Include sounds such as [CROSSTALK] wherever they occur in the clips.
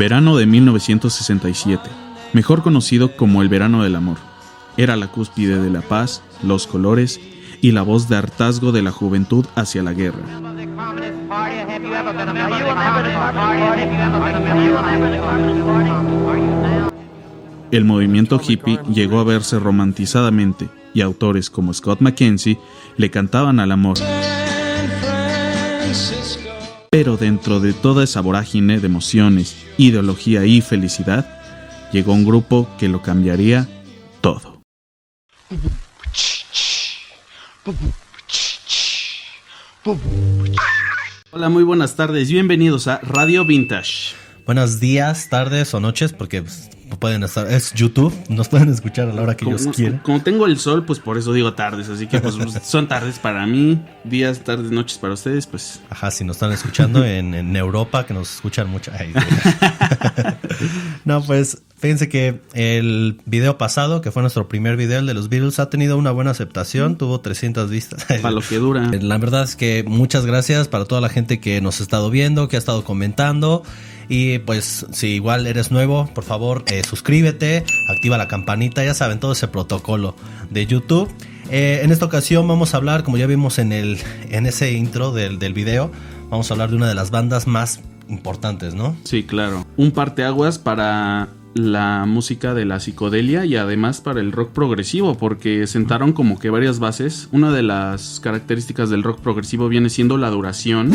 Verano de 1967, mejor conocido como el verano del amor. Era la cúspide de la paz, los colores y la voz de hartazgo de la juventud hacia la guerra. El movimiento hippie llegó a verse romantizadamente y autores como Scott McKenzie le cantaban al amor. Pero dentro de toda esa vorágine de emociones, ideología y felicidad, llegó un grupo que lo cambiaría todo. Hola, muy buenas tardes, bienvenidos a Radio Vintage. Buenos días, tardes o noches, porque pues, pueden estar, es YouTube, nos pueden escuchar a la hora que ellos quieran. Como tengo el sol, pues por eso digo tardes, así que pues [LAUGHS] son tardes para mí, días, tardes, noches para ustedes, pues. Ajá, si nos están escuchando [LAUGHS] en, en Europa, que nos escuchan mucho. [LAUGHS] no, pues fíjense que el video pasado, que fue nuestro primer video, el de los Beatles, ha tenido una buena aceptación, tuvo 300 vistas. Para lo que dura. [LAUGHS] La verdad es que muchas gracias para toda la gente que nos ha estado viendo, que ha estado comentando. Y pues si igual eres nuevo, por favor eh, suscríbete, activa la campanita, ya saben todo ese protocolo de YouTube. Eh, en esta ocasión vamos a hablar, como ya vimos en, el, en ese intro del, del video, vamos a hablar de una de las bandas más importantes, ¿no? Sí, claro. Un parteaguas para la música de la psicodelia y además para el rock progresivo porque sentaron como que varias bases. Una de las características del rock progresivo viene siendo la duración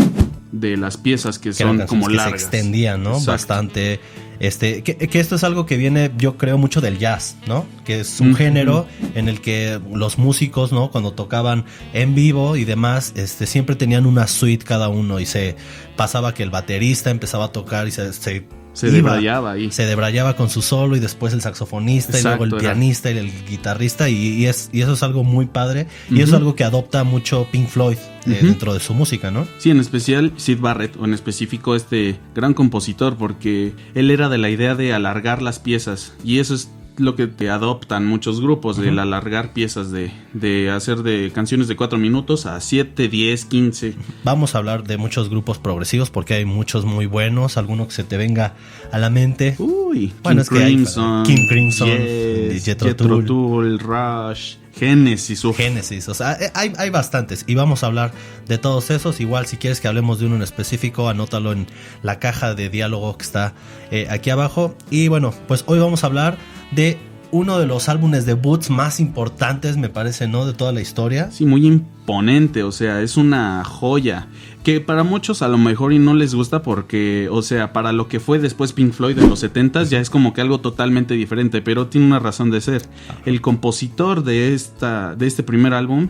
de las piezas que, son como que largas. se extendían, ¿no? Bastante. Este, que, que, esto es algo que viene, yo creo, mucho del jazz, ¿no? Que es un género en el que los músicos, ¿no? Cuando tocaban en vivo y demás, este, siempre tenían una suite cada uno y se pasaba que el baterista empezaba a tocar y se, se se debrayaba ahí. Se debrayaba con su solo y después el saxofonista Exacto, y luego el era. pianista y el guitarrista y, y es, y eso es algo muy padre y eso es algo que adopta mucho Pink Floyd eh, dentro de su música, ¿no? Sí, en especial Sid Barrett, o en específico este gran compositor, porque él era de la idea de alargar las piezas, y eso es lo que te adoptan muchos grupos, del alargar piezas, de, de hacer de canciones de 4 minutos a 7, 10, 15. Vamos a hablar de muchos grupos progresivos porque hay muchos muy buenos, alguno que se te venga a la mente. Uy, Bueno, King es que hay- Crimson, King Crimson, Yes, Jethro. Tull, Rush, Genesis, uf. Génesis, o sea, eh, hay, hay bastantes y vamos a hablar de todos esos. Igual, si quieres que hablemos de uno en específico, anótalo en la caja de diálogo que está eh, aquí abajo. Y bueno, pues hoy vamos a hablar de uno de los álbumes debuts más importantes, me parece, ¿no? De toda la historia. Sí, muy imponente, o sea, es una joya. Que para muchos a lo mejor y no les gusta porque, o sea, para lo que fue después Pink Floyd en los 70s ya es como que algo totalmente diferente, pero tiene una razón de ser. El compositor de, esta, de este primer álbum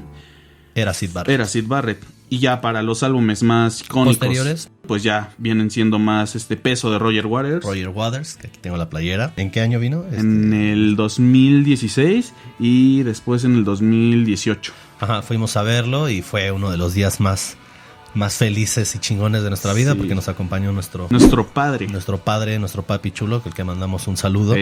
Era Sid Barrett. era Sid Barrett. Y ya para los álbumes más icónicos, Posteriores. Pues ya vienen siendo más este peso de Roger Waters. Roger Waters, que aquí tengo la playera. ¿En qué año vino? Este, En el 2016 y después en el 2018. Ajá, fuimos a verlo y fue uno de los días más, más felices y chingones de nuestra vida Sí. porque nos acompañó nuestro, Nuestro padre. nuestro padre, nuestro papi chulo, que el que mandamos un saludo.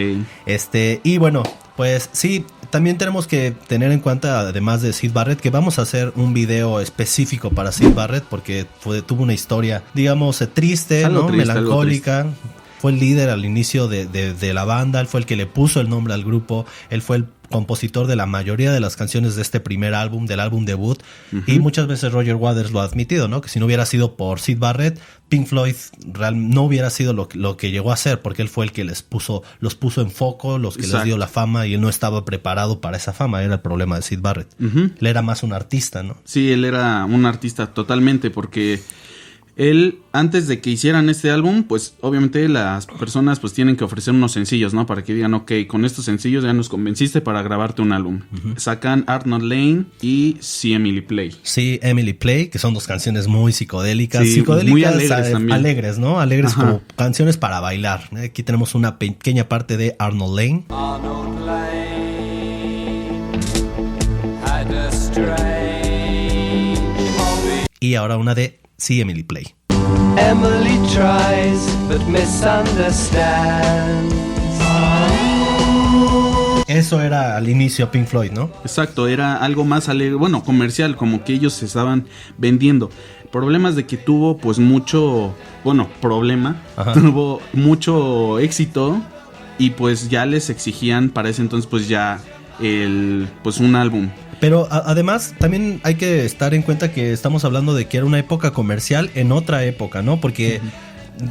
Este, y bueno, pues sí, también tenemos que tener en cuenta, además de Sid Barrett, que vamos a hacer un video específico para Sid Barrett porque fue, tuvo una historia, digamos, eh, triste, Melancólica. Fue el líder al inicio de, de- de la banda, él fue el que le puso el nombre al grupo, él fue el compositor de la mayoría de las canciones de este primer álbum, del álbum debut, y muchas veces Roger Waters lo ha admitido, ¿no? Que si no hubiera sido por Sid Barrett, Pink Floyd real- no hubiera sido lo, que- lo que llegó a ser, porque él fue el que les puso, los puso en foco, los que les dio la fama, y él no estaba preparado para esa fama, era el problema de Sid Barrett. Ujú. Él era más un artista, ¿no? Sí, él era un artista totalmente porque él antes de que hicieran este álbum, pues obviamente las personas pues tienen que ofrecer unos sencillos, ¿no? Para que digan, ok, con estos sencillos ya nos convenciste para grabarte un álbum. Sacan Art Not Lane y See Emily Play. Sí, Emily Play, que son dos canciones muy psicodélicas. Sí, psicodélicas, muy alegres eh, también. alegres, ¿no? Alegres Ajá. como canciones para bailar. Aquí tenemos una pequeña parte de Arnold Lane. Arnold Lane had a. Y ahora una de Sí, Emily Play. Emily tries but misunderstands. Eso era al inicio Pink Floyd, ¿no? Exacto, era algo más alegre, bueno, comercial, como que ellos se estaban vendiendo. Problemas de que tuvo pues mucho bueno, problema, Ajá. tuvo mucho éxito y pues ya les exigían para ese entonces pues ya el pues un álbum. Pero además también hay que estar en cuenta que estamos hablando de que era una época comercial en otra época, ¿no? Porque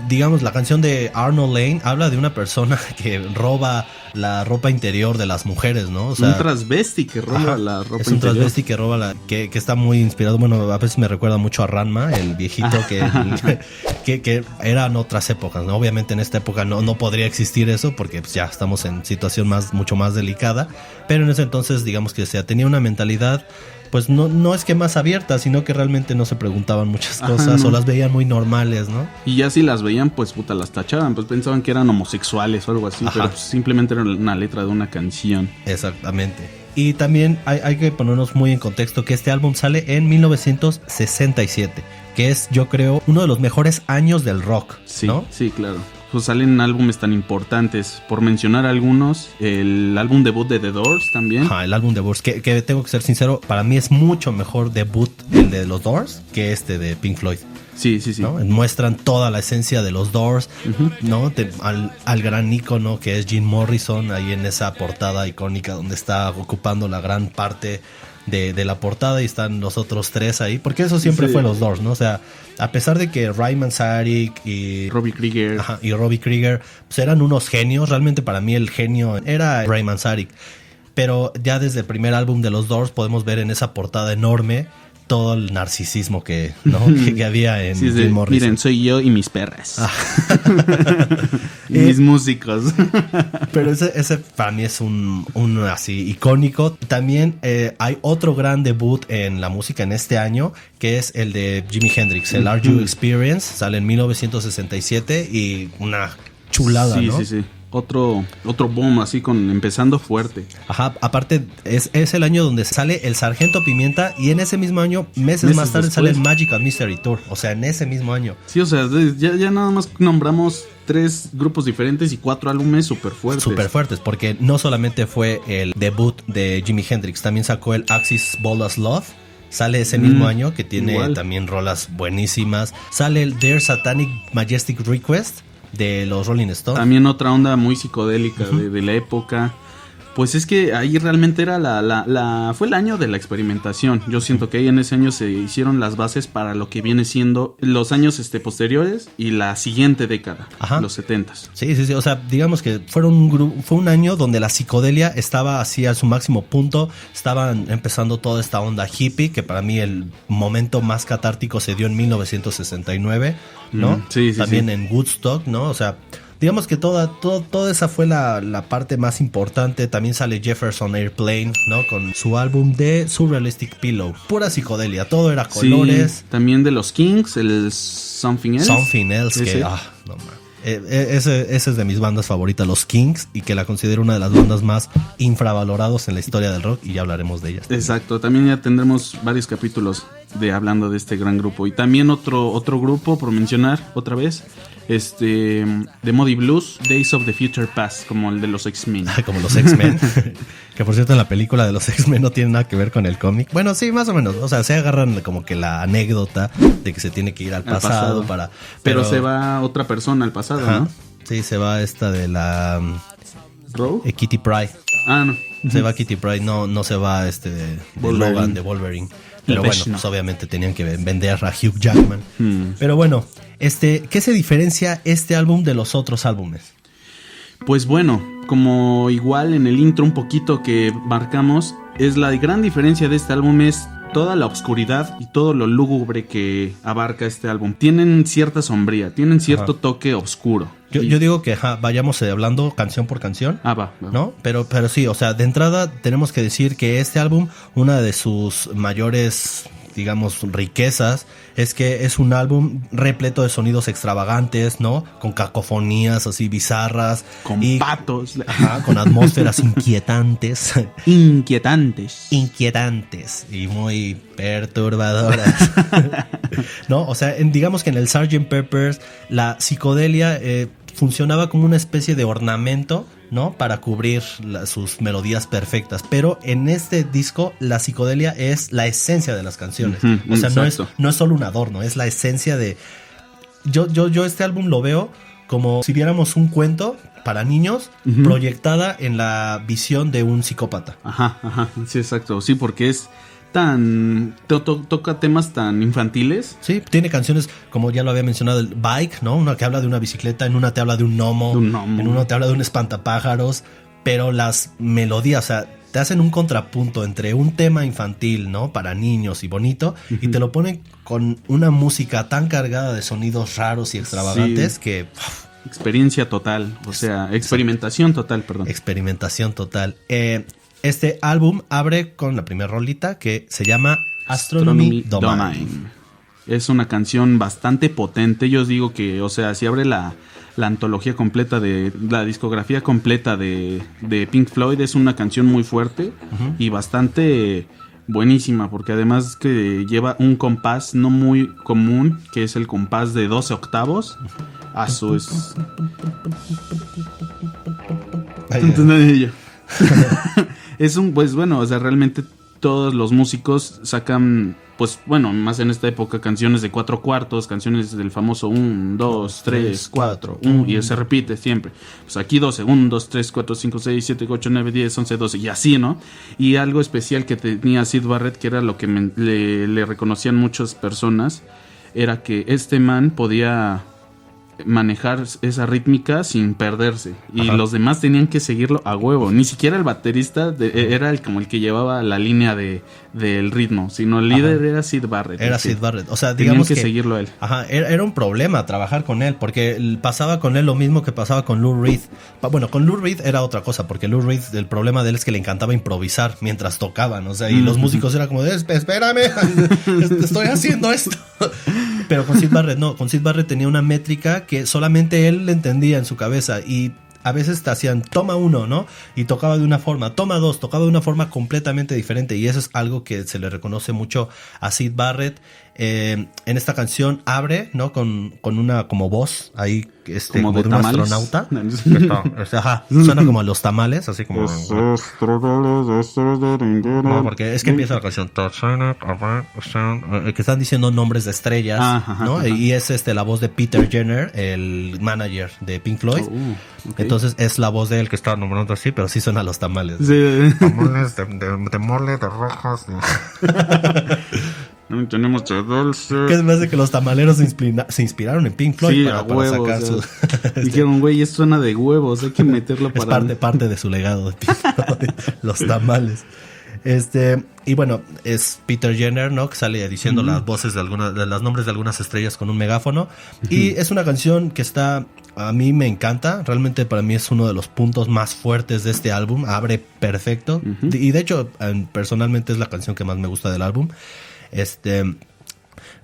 digamos la canción de Arnold Lane habla de una persona [LAUGHS] que roba la ropa interior de las mujeres, ¿no? O un transvesti que roba Ajá, la ropa es un interior. transvesti que roba la que, que está muy inspirado bueno a veces me recuerda mucho a Ranma el viejito [LAUGHS] [LAUGHS] que, que, que eran otras épocas ¿no? obviamente en esta época no, no podría existir eso porque pues, ya estamos en situación más mucho más delicada pero en ese entonces digamos que se tenía una mentalidad pues no, no es que más abierta sino que realmente no se preguntaban muchas Ajá, cosas no. o las veían muy normales ¿no? Y ya si las veían, pues puta, las tachaban, pues pensaban que eran homosexuales o algo así, Ajá. pero pues, simplemente era una letra de una canción. Exactamente. Y también hay, hay que ponernos muy en contexto que este álbum sale en 1967, que es yo creo uno de los mejores años del rock, Sí, ¿no? sí, claro. Pues salen álbumes tan importantes. Por mencionar algunos, el álbum debut de The Doors también. Ajá, el álbum de Doors, que, que tengo que ser sincero, para mí es mucho mejor debut el de los Doors que este de Pink Floyd. Sí, sí, sí. ¿no? Muestran toda la esencia de los Doors, ¿no? Te- al, al gran ícono que es Jim Morrison, ahí en esa portada icónica donde está ocupando la gran parte de, de la portada y están los otros tres ahí, porque eso siempre Sí. fue los Doors, ¿no? O sea, a pesar de que Ryman Sarik y Robbie Krieger. Ajá, y Robbie Krieger pues eran unos genios. Realmente para mí el genio era Ray Manzarek. Pero ya desde el primer álbum de los Doors podemos ver en esa portada enorme todo el narcisismo que, ¿no? [LAUGHS] que, que había en Sí, Jim Morrison. miren, soy yo y mis perras. Ah. [LAUGHS] y mis músicos. [LAUGHS] Pero ese, ese para mí es un, un así icónico. También eh, hay otro gran debut en la música en este año, que es el de Jimi Hendrix, el Are You Experience. Sale en 1967 y una chulada, sí, ¿no? sí, sí. Otro, otro boom así con empezando fuerte. Ajá, aparte es, es el año donde sale el Sargento Pimienta y en ese mismo año, meses, Meses más tarde, después. sale el Magical Mystery Tour. O sea, en ese mismo año. Sí, o sea, ya, ya nada más nombramos tres grupos diferentes y cuatro álbumes súper fuertes. Súper fuertes, porque no solamente fue el debut de Jimi Hendrix, también sacó el Axis Ball as Love. Sale ese mismo Mm, año que tiene igual. también rolas buenísimas. Sale el Their Satanic Majestic Request de los Rolling Stones. También otra onda muy psicodélica de, de la época. Pues es que ahí realmente era la, la, la- Fue el año de la experimentación. Yo siento que ahí en ese año se hicieron las bases para lo que viene siendo los años este, posteriores y la siguiente década, Ajá. los setentas. Sí, sí, sí. O sea, digamos que fueron un fue un año donde la psicodelia estaba así a su máximo punto. Estaban empezando toda esta onda hippie, que para mí el momento más catártico se dio en 1969, ¿no? Mm, sí, sí, También sí. en Woodstock, ¿no? O sea, digamos que toda, todo- toda esa fue la, la parte más importante. También sale Jefferson Airplane, ¿no? Con su álbum de Surrealistic Pillow. Pura psicodelia, todo era colores. Sí, también de los Kings, el Something Else. Something Else, que ah, no. Eh, eh, ese, ese es de mis bandas favoritas, los Kings, y que la considero una de las bandas más infravalorados en la historia del rock, y ya hablaremos de ellas. Exacto, también ya tendremos varios capítulos de hablando de este gran grupo. Y también otro, otro grupo, por mencionar otra vez, este de Modi Blues, Days of the Future Past, como el de los X-Men. [LAUGHS] Como los X-Men, [LAUGHS] que por cierto en la película de los X-Men no tiene nada que ver con el cómic. Bueno, sí, más o menos. O sea, se agarran como que la anécdota de que se tiene que ir al Al pasado, para... Pero, se va otra persona al pasado, Ajá. ¿no? Sí, se va esta de la... um, Rogue. eh, Kitty Pryde. Ah, no. Se va Kitty Pryde, no, no se va este de. Logan, de Wolverine. Pero bueno, pues obviamente tenían que vender a Hugh Jackman. Hmm. Pero bueno, este, ¿qué se diferencia este álbum de los otros álbumes? Pues bueno, como igual en el intro un poquito que marcamos, es la gran diferencia de este álbum es toda la oscuridad y todo lo lúgubre que abarca este álbum. Tienen cierta sombría, tienen cierto Ajá. toque oscuro. Yo, Y- yo digo que ajá, vayamos eh, hablando canción por canción. Ah, va, va. ¿No? Pero, pero sí, o sea, de entrada tenemos que decir que este álbum, una de sus mayores, digamos, riquezas, es que es un álbum repleto de sonidos extravagantes, ¿no? Con cacofonías así bizarras. Con y- patos Ajá, con atmósferas [LAUGHS] inquietantes. inquietantes. inquietantes y muy perturbadoras. [LAUGHS] [LAUGHS] no, o sea, en- digamos que en el Sgt. Peppers la psicodelia eh, funcionaba como una especie de ornamento, ¿no? Para cubrir la- sus melodías perfectas. Pero en este disco la psicodelia es la esencia de las canciones. O sea, no es, exacto. no es solo un adorno, es la esencia de... yo, yo, yo este álbum lo veo como si viéramos un cuento para niños proyectada en la visión de un psicópata. Ajá, ajá, sí, exacto. Sí, porque es tan. to- to- toca temas tan infantiles. Sí, tiene canciones como ya lo había mencionado, el Bike, ¿no? Una que habla de una bicicleta, en una te habla de un gnomo, De un gnomo. en una te habla de un espantapájaros, pero las melodías, o sea, te hacen un contrapunto entre un tema infantil, ¿no? Para niños y bonito, y te lo ponen con una música tan cargada de sonidos raros y extravagantes Sí. que Experiencia total. O sea, experimentación total, perdón. experimentación total. Eh, este álbum abre con la primera rolita que se llama Astronomy, Domain. Domain. Es una canción bastante potente. Yo os digo que, o sea, si abre la, la antología completa de la discografía completa de, de Pink Floyd, es una canción muy fuerte y bastante buenísima, porque además que lleva un compás no muy común, que es el compás de 12 octavos. A su es. [LAUGHS] Es un, pues bueno, o sea, realmente todos los músicos sacan, pues bueno, más en esta época, canciones de cuatro cuartos, canciones del famoso 1, 2, 3, 4, y se repite siempre. Pues aquí 12, 1, 2, 3, 4, 5, 6, 7, 8, 9, 10, 11, 12, y así, ¿no? Y algo especial que tenía Sid Barrett, que era lo que me- le, le reconocían muchas personas, era que este man podía manejar esa rítmica sin perderse y Ajá. los demás tenían que seguirlo a huevo ni siquiera el baterista de- era el como el que llevaba la línea de del ritmo sino el líder era Sid Barrett Era Sid Barrett. O sea, tenían que, que, seguirlo a él Ajá, era, era un problema trabajar con él, porque pasaba con él lo mismo que pasaba con Lou Reed. Bueno, con Lou Reed era otra cosa, porque Lou Reed, el problema de él es que le encantaba improvisar mientras tocaban, o sea, y los músicos era como, de, "Esp- espérame, est- [LAUGHS] estoy haciendo esto. [LAUGHS] Pero con Sid Barrett no, con Sid Barrett tenía una métrica que solamente él le entendía en su cabeza y a veces te hacían toma uno, ¿no? Y tocaba de una forma, toma dos, tocaba de una forma completamente diferente. Y eso es algo que se le reconoce mucho a Sid Barrett. Eh, en esta canción abre, ¿no? Con, con una como voz ahí, este, Como como, de de, un tamales. astronauta. [LAUGHS] [LAUGHS] Ajá, suena como a los tamales, así como. No, porque es que empieza la canción. eh, Que están diciendo nombres de estrellas, Ajá, ajá, ¿no? ajá. Y es este la voz de Peter Jenner, el manager de Pink Floyd. Oh. Entonces es la voz de él que está nombrando así, pero sí suena a los tamales. Sí. Tamales de, de- de mole, de rojas. [LAUGHS] de- tenemos de dulce Que me hace que los tamaleros se, inspira- se inspiraron en Pink Floyd sí, para, para huevos, sacar o su... sea, [LAUGHS] dijeron güey esto suena de huevos hay que meterlo [LAUGHS] es para parte, parte de su legado de Pink Floyd, [LAUGHS] los tamales. Este, y bueno, es Peter Jenner, ¿no? Que sale diciendo las voces de algunas, de los nombres de algunas estrellas con un megáfono. Y es una canción que está, a mí me encanta. Realmente para mí es uno de los puntos más fuertes de este álbum. Abre perfecto. Y de hecho, personalmente es la canción que más me gusta del álbum. Este,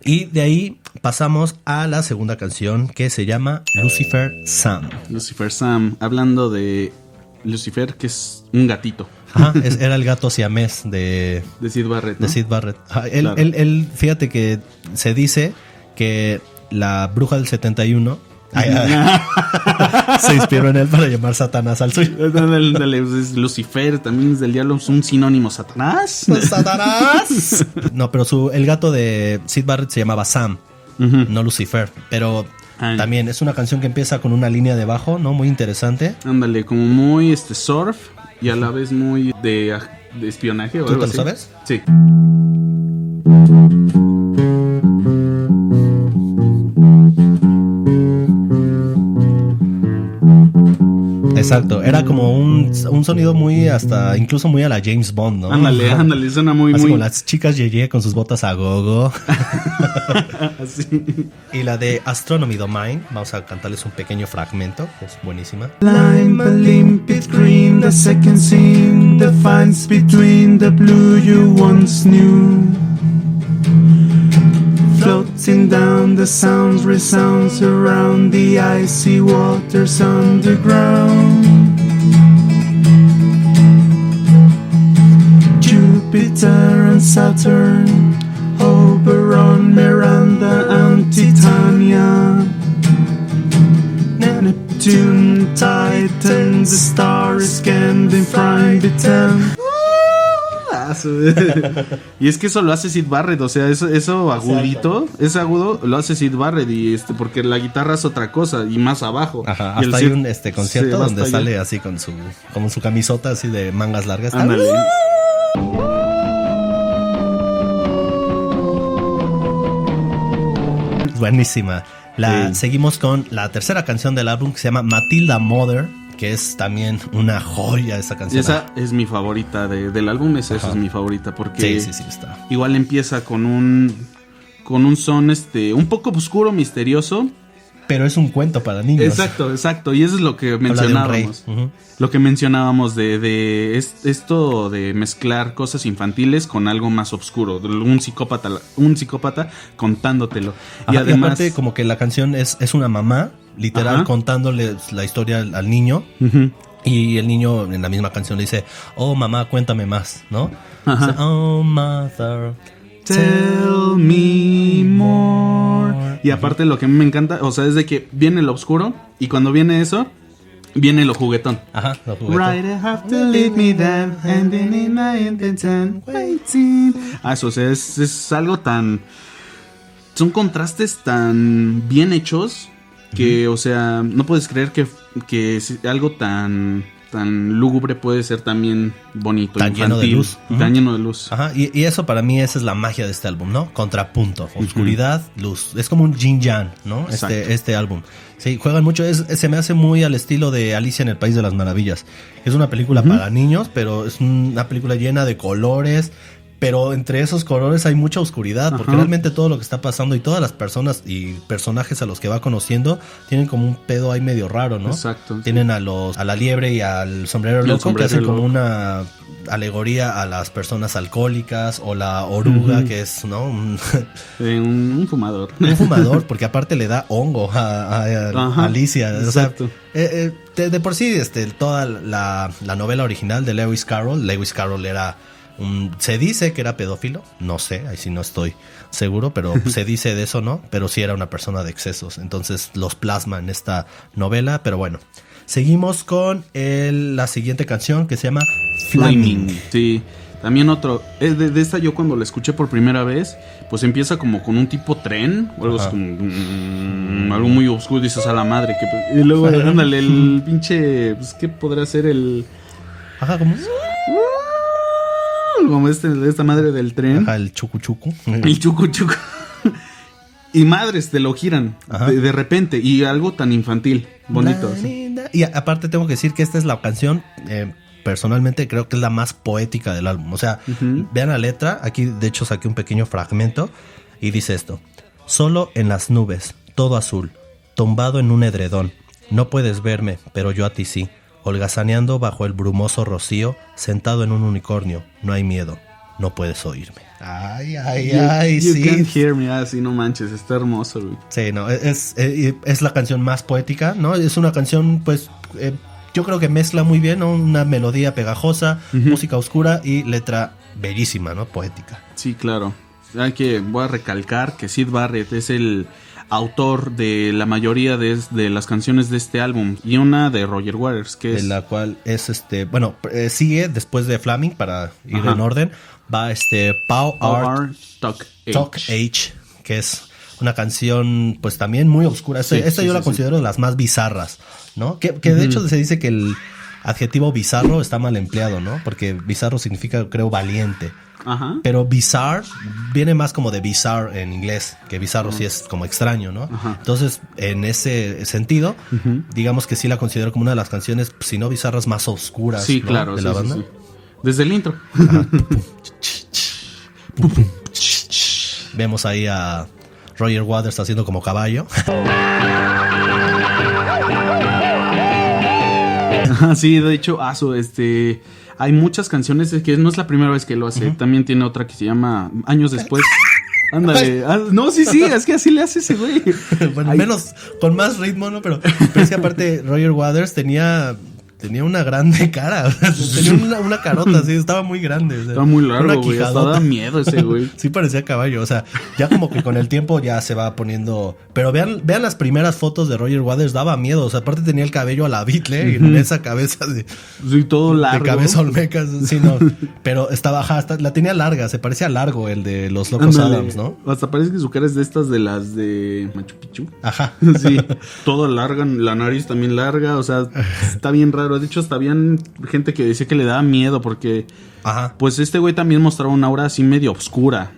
y de ahí pasamos a la segunda canción que se llama Lucifer Sam. Lucifer Sam hablando de Lucifer que es un gatito Ajá, [LAUGHS] es- era el gato siamés de, de Sid Barrett ¿no? de Sid Barrett. Ajá, él, Claro. él- él, fíjate que se dice que la bruja del 71 ay, ay, [LAUGHS] se inspiró en él para llamar Satanás al suyo. Lucifer también es del diablo, es un sinónimo Satanás. ¡Satanás! No, pero su, el gato de Sid Barrett se llamaba Sam, no Lucifer. Pero también es una canción que empieza con una línea de bajo, ¿no? Muy interesante. Ándale, como muy este surf y a la vez muy de, de espionaje o ¿Tú algo te lo así. sabes? Sí. Exacto, era como un, un sonido muy hasta, incluso muy a la James Bond, ¿no? Ándale, ándale, suena muy Así muy como las chicas Yeye con sus botas a gogo. [LAUGHS] así. y la de Astronomy Domain, vamos a cantarles un pequeño fragmento, que es buenísima. Lime, a limpid green, the second scene defines between the blue you once knew. Down, the sounds resounds around the icy waters underground. Jupiter and Saturn, Oberon, Miranda, and Titania. Neptune, Titan, the stars can be fried between. Ah, [LAUGHS] y es que eso lo hace Sid Barrett, o sea, eso, eso agudito, ese agudo lo hace Sid Barrett y este, porque la guitarra es otra cosa y más abajo. Ajá, Y el hasta hay Sid- un este concierto Sí, donde allá. sale así con su con su camisota así de mangas largas. Buenísima. La, Sí. Seguimos con la tercera canción del álbum que se llama Matilda Mother, que es también una joya esa Y canción. esa es mi favorita de- del álbum, esa, esa es mi favorita porque sí, sí, sí, está. igual empieza con un con un son este un poco oscuro, misterioso. Pero es un cuento para niños. Exacto, exacto, y eso es lo que mencionábamos. Lo que mencionábamos de, de es- esto de mezclar cosas infantiles con algo más oscuro, un psicópata, un psicópata contándotelo. Ajá, y además aparte como que la canción es, es una mamá, literal, Ajá. contándole la historia al, al niño. Ujú. Y el niño en la misma canción le dice, oh mamá, cuéntame más, ¿no? Ajá. Dice, oh mother. Tell me more. Y aparte lo que a mí me encanta, o sea, es de que viene lo oscuro y cuando viene eso, viene lo juguetón. Ajá, lo juguete. Right, I have to leave me down, ending in my intention, waiting. Ah, eso, o sea, es, es algo tan... Son contrastes tan bien hechos que, o sea, no puedes creer que, que algo tan, tan lúgubre puede ser también bonito, Tan lleno de luz. Tan lleno de luz. Ajá, y, y eso para mí esa es la magia de este álbum, ¿no? Contrapunto, oscuridad, luz. Es como un yin yang, ¿no? Exacto. Este, este álbum. Sí, juegan mucho. Es, es- se me hace muy al estilo de Alicia en el País de las Maravillas. Es una película para niños, pero es una película llena de colores. Pero entre esos colores hay mucha oscuridad, porque Ajá. realmente todo lo que está pasando y todas las personas y personajes a los que va conociendo tienen como un pedo ahí medio raro, ¿no? Exacto. Tienen a los a la liebre y al sombrero loco sombrero que hacen como una alegoría a las personas alcohólicas o la oruga que es no un, [LAUGHS] Eh, un, fumador. un fumador [LAUGHS] porque aparte le da hongo a, a- a Ajá, Alicia o sea exacto. eh, eh, de, de por sí este toda la, la novela original de Lewis Carroll Lewis Carroll era un, se dice que era pedófilo no sé ahí sí no estoy seguro pero [LAUGHS] se dice de eso no pero sí era una persona de excesos entonces los plasma en esta novela pero bueno seguimos con el- la siguiente canción que se llama Flaming Sí, también otro. eh, De, de esta yo cuando la escuché por primera vez, pues empieza como con un tipo tren o algo así como, mm, algo muy oscuro, dices a la madre. Que, y luego, [LAUGHS] ándale, el pinche, pues, ¿qué podrá ser el... ajá como Como este, esta madre del tren. ajá, el chucu chucu El chucu chucu. y madres te lo giran de, de repente y algo tan infantil, bonito. Así. Y aparte tengo que decir que esta es la canción, eh, personalmente creo que es la más poética del álbum. O sea, vean la letra, aquí de hecho saqué un pequeño fragmento y dice esto. Solo en las nubes, todo azul, tumbado en un edredón. No puedes verme, pero yo a ti sí. Holgazaneando bajo el brumoso rocío, sentado en un unicornio. No hay miedo, no puedes oírme. Ay, ay, You- ay, you sí. can't hear me, así no manches, está hermoso, güey. Sí, no, es, es, es la canción más poética, ¿no? Es una canción, pues, eh, yo creo que mezcla muy bien, ¿no? Una melodía pegajosa, música oscura y letra bellísima, ¿no? Poética. Sí, claro. Hay que, voy a recalcar que Sid Barrett es el autor de la mayoría de, de las canciones de este álbum y una de Roger Waters, que De es... la cual es este, bueno, eh, sigue después de Flaming para ir Ajá. en orden. Va este Pow Art R. Talk Talk Age, que es una canción pues también muy oscura. Esta, Sí, esta sí, yo sí, la considero de las más bizarras, ¿no? Que, que de hecho se dice que el adjetivo bizarro está mal empleado, ¿no? Porque bizarro significa, creo, valiente. Ajá. Pero bizarre viene más como de bizarre en inglés, que bizarro sí es como extraño, ¿no? Ajá. Entonces, en ese sentido, digamos que sí la considero como una de las canciones, si no bizarras, más oscuras Sí, ¿no? claro. de sí, la banda. sí. Desde el intro. [LAUGHS] Vemos ahí a Roger Waters haciendo como caballo. [LAUGHS] sí, de hecho, Aso, este... Hay muchas canciones, es que no es la primera vez que lo hace. También tiene otra que se llama Años Después. [LAUGHS] Ándale. ah, no, sí, sí, es que así le hace ese güey. [LAUGHS] bueno, Ay, menos, con más ritmo, ¿no? Pero, pero es que aparte Roger Waters tenía tenía una grande [LAUGHS] cara. o sea, tenía una, una carota así, estaba muy grande. o sea, Estaba muy largo, güey. Hasta quijadota. da miedo ese, [LAUGHS] güey. Sí parecía caballo, o sea, ya como que con el tiempo ya se va poniendo... Pero vean, vean las primeras fotos de Roger Waters, daba miedo, o sea, aparte tenía el cabello a la Beatle y en esa cabeza de, Sí, todo largo. de cabeza olmeca, sí, no. [LAUGHS] Pero estaba, hasta- la tenía larga, se parecía largo el de los Locos. Adams, ¿no? Hasta parece que su cara es de estas de las de Machu Picchu. Ajá. Sí, todo larga, la nariz también larga, o sea, está bien raro. De hecho, hasta habían gente que decía que le daba miedo porque, Ajá. pues, este güey también mostraba una aura así medio oscura.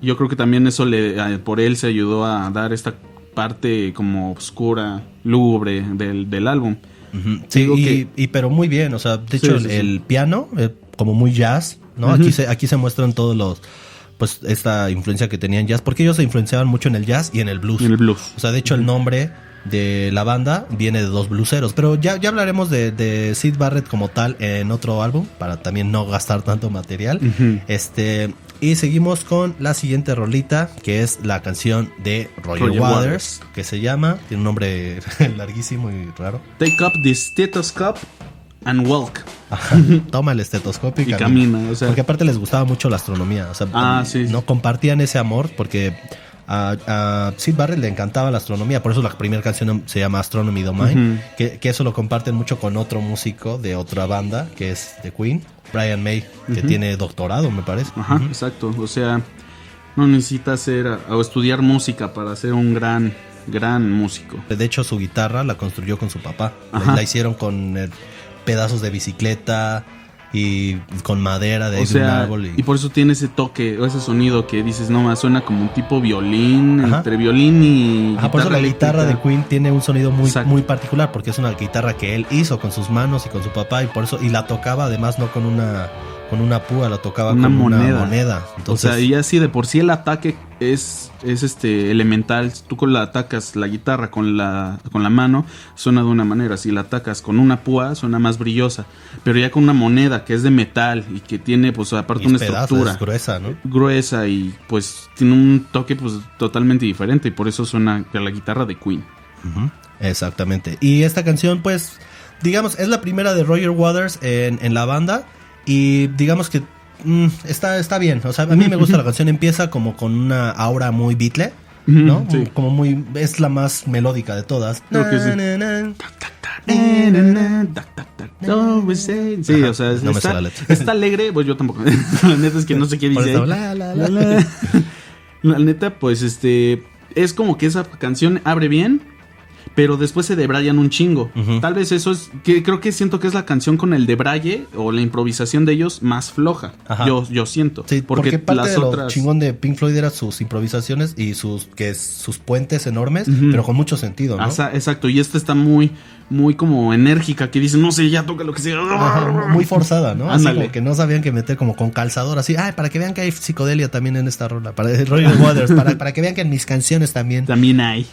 Yo creo que también eso le, por él se ayudó a dar esta parte como oscura, lúgubre del, del álbum. Ujú. Sí, y, que- y pero muy bien, o sea, de Sí, hecho sí, el, sí. el piano, eh, como muy jazz, ¿no? Aquí se, aquí se muestran todos los, pues esta influencia que tenían jazz, porque ellos se influenciaban mucho en el jazz y en el blues. En el blues. O sea, de hecho el nombre de la banda viene de dos blueseros, pero ya, ya hablaremos de, de Sid Barrett como tal en otro álbum, para también no gastar tanto material. Este, y seguimos con la siguiente rolita, que es la canción de Roger, Roger Waters, Waters. que se llama, tiene un nombre [LAUGHS] larguísimo y raro. Take up the stethoscope and walk. Ajá, [LAUGHS] Toma el estetoscopio y, Y camina. camina, o sea. Porque aparte les gustaba mucho la astronomía. O sea, Ah, sí. no compartían ese amor porque a, a Sid Barrett le encantaba la astronomía. Por eso la primera canción se llama Astronomy Domain. Que, que eso lo comparten mucho con otro músico de otra banda que es The Queen, Brian May, que tiene doctorado, me parece. Ajá, exacto. O sea, no necesitas ser o estudiar música para ser un gran, gran músico. De hecho, su guitarra la construyó con su papá. La, la hicieron con eh, pedazos de bicicleta y con madera de, O un árbol. y- y por eso tiene ese toque o ese sonido que dices, no, más suena como un tipo violín, Ajá. entre violín y. Ajá, por eso la guitarra de. Queen tiene un sonido muy, Exacto. muy particular, porque es una guitarra que él hizo con sus manos y con su papá, y por eso, y la tocaba además no con una con una púa, la tocaba Una con moneda. una moneda. Entonces, o sea, y así de por sí el ataque es, es este elemental. Tú con la atacas la guitarra con la, con la mano, suena de una manera. Si la atacas con una púa, suena más brillosa. Pero ya con una moneda que es de metal y que tiene, pues, aparte y una pedazo, estructura es gruesa, ¿no? gruesa y pues tiene un toque pues totalmente diferente y por eso suena la guitarra de Queen. Exactamente. Y esta canción, pues, digamos, es la primera de Roger Waters en, en la banda. Y digamos que mm, está, está bien. O sea, a mí me gusta la [LAUGHS] canción. Empieza como con una aura muy Beatle. ¿no? Sí. Como muy. Es la más melódica de todas. Creo que sí. Sí, o sea, no está, está alegre, pues yo tampoco. [LAUGHS] la neta es que no sé qué dice. eso, ahí. la, la, la. La, la. La neta, pues este. Es como que esa canción abre bien, pero después se debrayan un chingo. Tal vez eso es. que Creo que siento que es la canción con el debraye o la improvisación de ellos más floja. Ajá. Yo, yo siento. Sí, porque, porque, parte las de lo otras. chingón de Pink Floyd era sus improvisaciones y sus que es- sus puentes enormes, pero con mucho sentido, ¿no? Asa- exacto, y esta está muy, muy como enérgica, que dice, no sé, ya toca lo que sea. Ajá, muy forzada, ¿no? Así como que no sabían que meter como con calzador, así, ay, para que vean que hay psicodelia también en esta rola, para [LAUGHS] Waters, para, para que vean que en mis canciones también. También hay.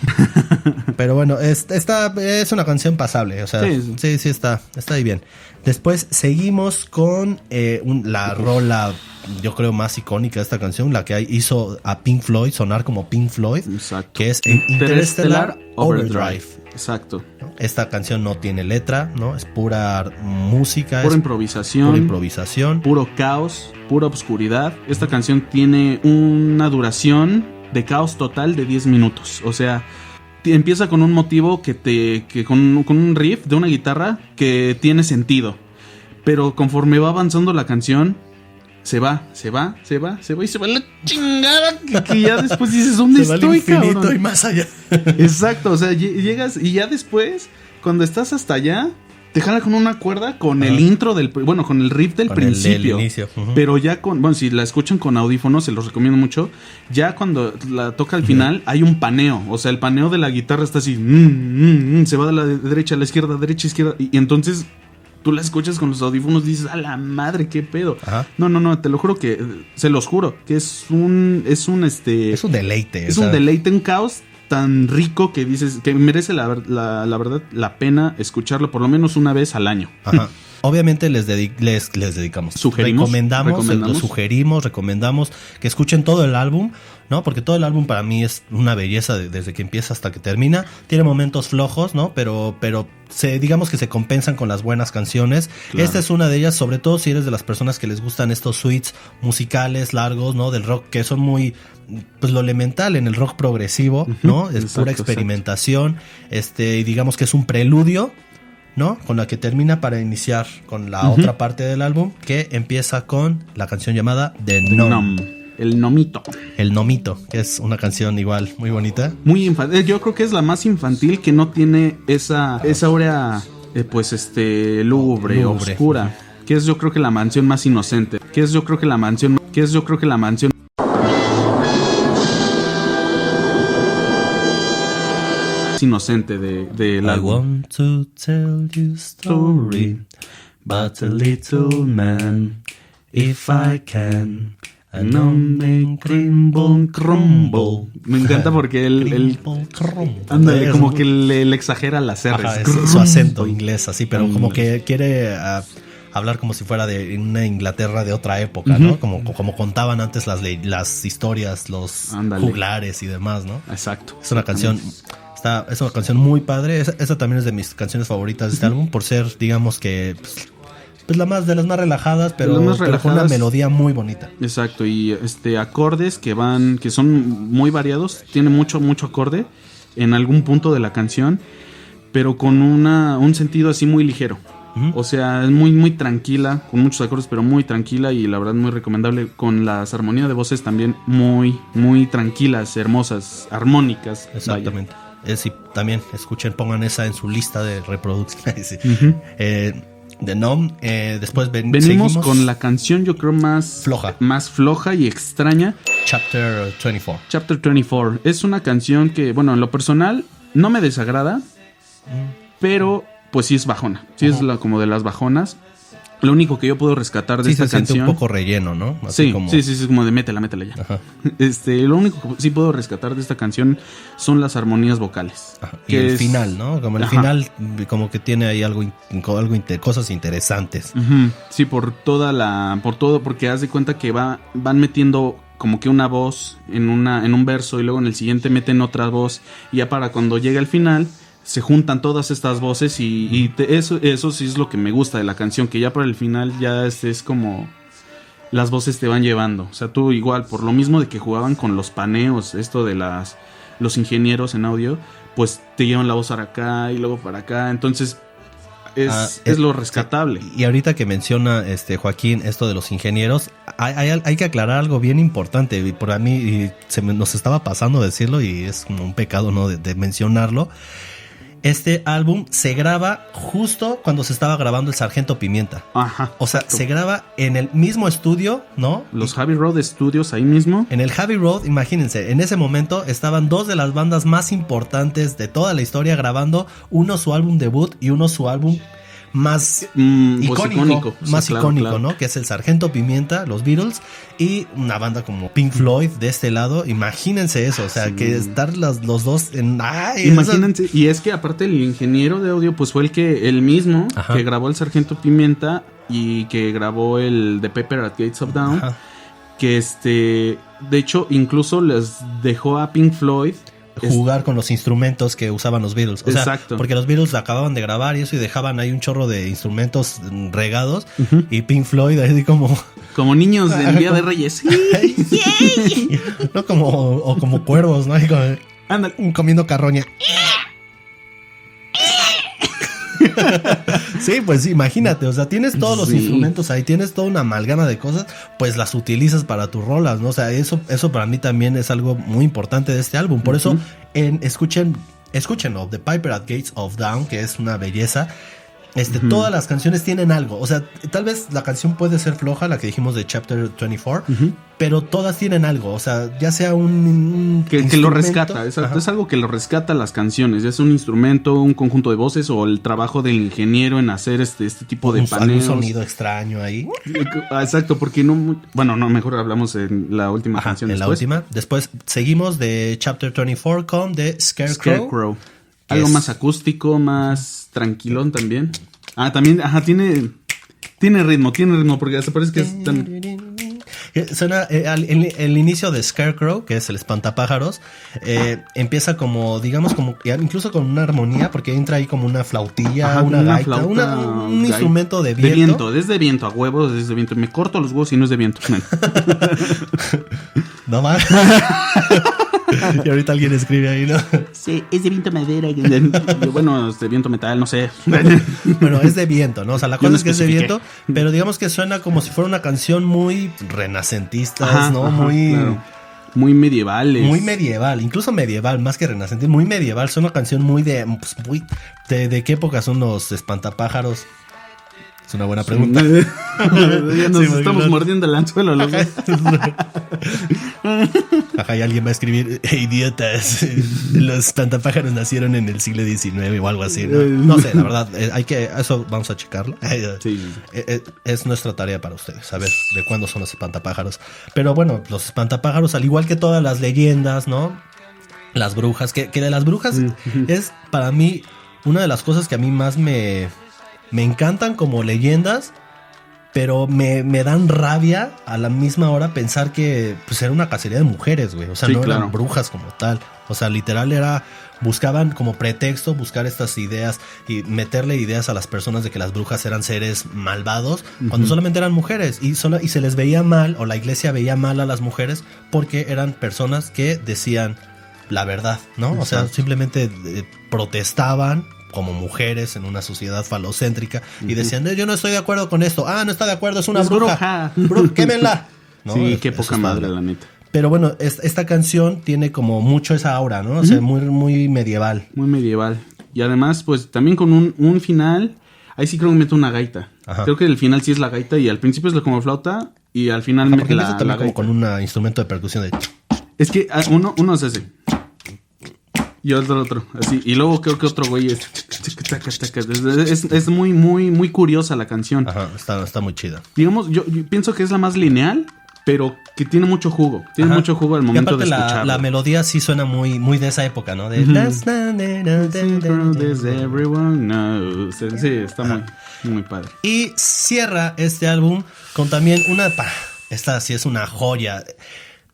[LAUGHS] Pero bueno, es, esta es una canción pasable, o sea, sí, Sí. sí, está, está ahí bien. Después seguimos con eh, un- la rola, yo creo, más icónica de esta canción, la que hizo a Pink Floyd sonar como Pink Floyd, Exacto. que es Interstellar Overdrive. Exacto. Esta canción no tiene letra, ¿no? Es pura música, Pura es improvisación. pura improvisación. puro caos, pura obscuridad. Esta canción tiene una duración de caos total de 10 minutos. O sea, empieza con un motivo que te. que con, con un riff de una guitarra que tiene sentido. Pero conforme va avanzando la canción, se va, se va, se va, se va y se va la chingada. Que, que ya después dices, [LAUGHS] ¿dónde Se va al estoy, infinito cabrón? y más allá. [LAUGHS] Exacto, o sea, lle- llegas y ya después, cuando estás hasta allá, te jala con una cuerda con el intro del, bueno, con el riff del Con el del principio. Pero ya con, bueno, si la escuchan con audífonos, se los recomiendo mucho. Ya cuando la toca al final, hay un paneo. O sea, el paneo de la guitarra está así, mm, mm, mm, se va de la de- derecha a la izquierda, derecha, izquierda. Y, y entonces tú la escuchas con los audífonos y dices, a la madre, qué pedo. Ajá. No, no, no, te lo juro que, se los juro, que es un, es un, este... Es un deleite. Es un deleite, un caos tan rico que dices que merece la, la- la verdad la pena escucharlo por lo menos una vez al año. Ajá. [LAUGHS] obviamente les, les, les dedicamos. Sugerimos, Recomendamos, recomendamos. lo sugerimos, recomendamos que escuchen todo el álbum, ¿no? Porque todo el álbum para mí es una belleza de- desde que empieza hasta que termina. Tiene momentos flojos, ¿no? Pero, pero se, digamos que se compensan con las buenas canciones. Claro. Esta es una de ellas, sobre todo si eres de las personas que les gustan estos suites musicales largos, ¿no? Del rock, que son muy, pues lo elemental en el rock progresivo, ¿no? Es Exacto, pura exacto. experimentación, este, y digamos que es un preludio, ¿no? Con la que termina para iniciar con la otra parte del álbum, que empieza con la canción llamada The Nom, Nom, el nomito. el Nomito, que es una canción igual muy bonita. Muy infantil. Yo creo que es la más infantil que no tiene esa, esa áurea, eh, pues, este, lúgubre, Lúgubre. oscura. Que es yo creo que la mansión más inocente. Que es yo creo que la mansión, que es yo creo que la mansión inocente de, del I álbum. want to tell you story about a little man, if I can. An hombre crumble, crumble. Me encanta porque él, él ándale, como que le, le exagera las R's. Ajá, es su acento inglés, así, pero como que quiere ah, hablar como si fuera de una Inglaterra de otra época, ¿no? Como, como contaban antes las, las historias, los Ándale. juglares y demás, ¿no? Exacto. Es una canción, está, es una canción muy padre. Esa, esa también es de mis canciones favoritas de este álbum, por ser, digamos que, pues, pues la más de las más relajadas, pero, con una melodía muy bonita. Exacto, y este acordes que van, que son muy variados, tiene mucho, mucho acorde en algún punto de la canción, pero con una, un sentido así muy ligero. O sea, es muy, muy tranquila, con muchos acordes, pero muy tranquila y la verdad muy recomendable. Con las armonías de voces también muy, muy tranquilas, hermosas, armónicas. vaya. Es, y también escuchen, pongan esa en su lista de reproducción. [LAUGHS] Sí. Eh, de Nom, eh, después ven- Venimos seguimos con la canción, yo creo, más Floja. más floja y extraña. Chapter 24. Chapter 24. Es una canción que, bueno, en lo personal no me desagrada, pero pues sí es bajona. Sí es la, como de las bajonas. Lo único que yo puedo rescatar de Sí, esta se siente canción. un poco relleno, ¿no? Así Sí, como- sí, sí, sí, es como de métela, métela ya. Ajá. [LAUGHS] Este, lo único que sí puedo rescatar de esta canción son las armonías vocales. Ajá. Y que el es- final, ¿no? Como el Ajá. final, como que tiene ahí algo, algo cosas interesantes. Ujú, Sí, por toda la, por todo, porque haz de cuenta que va, van metiendo como que una voz en una, en un verso y luego en el siguiente meten otra voz y ya para cuando llega el final se juntan todas estas voces y, y te- eso, eso sí es lo que me gusta de la canción, que ya para el final ya es, es como las voces te van llevando. O sea, tú igual, por lo mismo de que jugaban con los paneos, esto de las los ingenieros en audio, pues te llevan la voz para acá y luego para acá. Entonces, es, Ah, es eh, lo rescatable. Y ahorita que menciona este Joaquín esto de los ingenieros, hay, hay- hay que aclarar algo bien importante. Y por a mí y se me- nos estaba pasando decirlo y es como un pecado no de, de mencionarlo. Este álbum se graba justo cuando se estaba grabando el Sargento Pimienta. Ajá. O sea, se graba en el mismo estudio, ¿no? Los Javi Road Studios ahí mismo. En el Javi Road, imagínense, en ese momento estaban dos de las bandas más importantes de toda la historia grabando, uno su álbum debut y uno su álbum más Mm, pues, icónico, Sí, más claro, icónico, claro. ¿no? Que es el Sargento Pimienta, los Beatles y una banda como Pink Floyd de este lado. Imagínense eso, o sea, Sí. que estar las- los dos en ay, Imagínense, y es que aparte el ingeniero de audio, pues fue el que, el mismo, Ajá. que grabó el Sargento Pimienta y que grabó el The Pepper at Gates of. Ajá. Que este, de hecho, incluso les dejó a Pink Floyd. Jugar con los instrumentos que usaban los Beatles. O sea, Exacto. porque los Beatles acababan de grabar y eso y dejaban ahí un chorro de instrumentos mm, regados y Pink Floyd ahí como como niños del Día de [LAUGHS] Reyes. [LAUGHS] no como o como cuervos, ¿no? Como- comiendo carroña. [LAUGHS] Sí, pues imagínate, o sea, tienes todos los Sí. instrumentos ahí, tienes toda una amalgama de cosas, pues las utilizas para tus rolas, ¿no? O sea, eso, eso para mí también es algo muy importante de este álbum. Por eso, en, escuchen, escúchenlo, The Piper at Gates of Dawn, que es una belleza. Este, Todas las canciones tienen algo. O sea, tal vez la canción puede ser floja, la que dijimos de Chapter 24, pero todas tienen algo. O sea, ya sea un. un Que, que lo rescata, exacto. Ajá. Es algo que lo rescata las canciones. Ya es un instrumento, un conjunto de voces o el trabajo del ingeniero en hacer este, este tipo de un, algún paneos. sonido extraño ahí. Ah, Exacto, porque no. Bueno, no, mejor hablamos en la última Ajá, canción. en la última. Después seguimos de Chapter 24 con The Scarecrow. Scarecrow. Algo es- más acústico, más tranquilón también. Ah, también, ajá, tiene. Tiene ritmo, tiene ritmo, porque hasta parece que es tan... Eh, Suena eh, al- el, el inicio de Scarecrow, que es el espantapájaros, eh, empieza como, digamos, como incluso con una armonía, porque entra ahí como una flautilla, Ajá, una, una gaita, flauta, una- un gaita. instrumento de De viento. viento, es de viento, a huevos, es de viento. Me corto los huevos y no es de viento. [LAUGHS] No más. [LAUGHS] [LAUGHS] y ahorita alguien escribe ahí, ¿no? sí, es de viento madera. bueno, es de viento metal, no sé. [LAUGHS] Bueno, es de viento, ¿no? O sea, la cosa no es que es de viento, pero digamos que suena como si fuera una canción muy renacentista, Ajá, ¿no? ajá, muy, claro. Muy medievales. muy medieval, incluso medieval, más que renacentista, muy medieval. Es una canción muy de, pues, muy, de, ¿de qué época son los espantapájaros? Es una buena pregunta. [LAUGHS] ya nos Sí, estamos mordiendo el anzuelo los y alguien va a escribir, [LAUGHS] "Eh, idiotas, [LAUGHS] los espantapájaros nacieron en el siglo XIX o algo así, ¿no? No sé, la verdad, eh, hay que, eso vamos a checarlo. [LAUGHS] Sí. Eh, eh, Es nuestra tarea para ustedes, saber de cuándo son los espantapájaros. Pero bueno, los espantapájaros, al igual que todas las leyendas, ¿no? Las brujas, que, que de las brujas es para mí una de las cosas que a mí más me, me encantan como leyendas, pero me, me dan rabia a la misma hora pensar que pues era una cacería de mujeres, güey. O sea, Sí, no claro. eran brujas como tal. O sea, literal era buscaban como pretexto buscar estas ideas y meterle ideas a las personas de que las brujas eran seres malvados cuando solamente eran mujeres y solo y se les veía mal o la iglesia veía mal a las mujeres porque eran personas que decían la verdad, ¿no? O sea, simplemente eh, protestaban como mujeres en una sociedad falocéntrica y decían, "Eh, yo no estoy de acuerdo con esto. Ah, no está de acuerdo, es una Es bruja. bruja. Bru- quémenla. [LAUGHS] ¿No? sí, Es- qué poca madre, la neta. Pero bueno, es- esta canción tiene como mucho esa aura, ¿no? O sea, muy, muy medieval. Muy medieval. Y además, pues también con un, un final. Ahí sí creo que mete una gaita. Ajá. Creo que el final sí es la gaita y al principio es como flauta y al final Porque mete la, la como gaita. con un instrumento de percusión de... Es que ah, uno, uno es ese. Y otro, otro. Así. Y luego creo que otro güey es. Es, muy, muy, muy curiosa la canción. Ajá, está, está muy chida. Digamos, yo, yo pienso que es la más lineal, pero que tiene mucho jugo. Tiene Ajá. mucho jugo al Y momento aparte de la, escucharlo. la melodía sí suena muy, muy de esa época, ¿no? De... Everyone knows. Sí, está muy, muy padre. Y cierra este álbum con también una... pa, esta sí es una joya.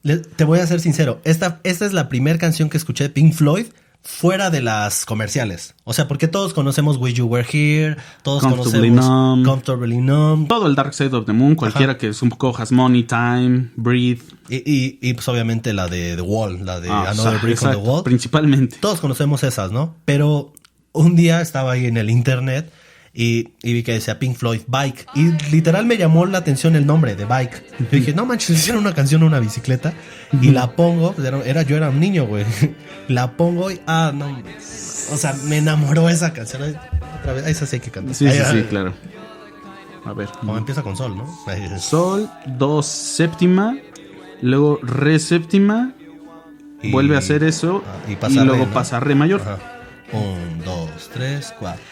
Le- te voy a ser sincero, esta, esta es la primera canción que escuché de Pink Floyd fuera de las comerciales. O sea, porque todos conocemos Wish You Were Here, todos Comfortably conocemos Numb. Comfortably Numb. Todo el Dark Side of the Moon, cualquiera que es un poco Has Money, Time, Breathe. Y, y, y, pues obviamente la de The Wall, la de Ah, Another exacto, Brick on the Wall. Principalmente. Todos conocemos esas, ¿no? Pero un día estaba ahí en el internet y, y vi que decía Pink Floyd Bike. Y literal me llamó la atención el nombre de Bike. Yo dije, no manches, hicieron una canción a una bicicleta. Y la pongo, era, era- yo era un niño, güey. [LAUGHS] La pongo y, ah, no. O sea, me enamoró esa canción. Otra vez, esa sí hay que cantar. Sí, sí, sí, claro. A ver. Como empieza con sol, ¿no? Sol, do séptima, luego re séptima, Y- vuelve a hacer eso ah, y y, pasa luego re, ¿no? pasa re mayor. Ajá. Un, dos, tres, cuatro.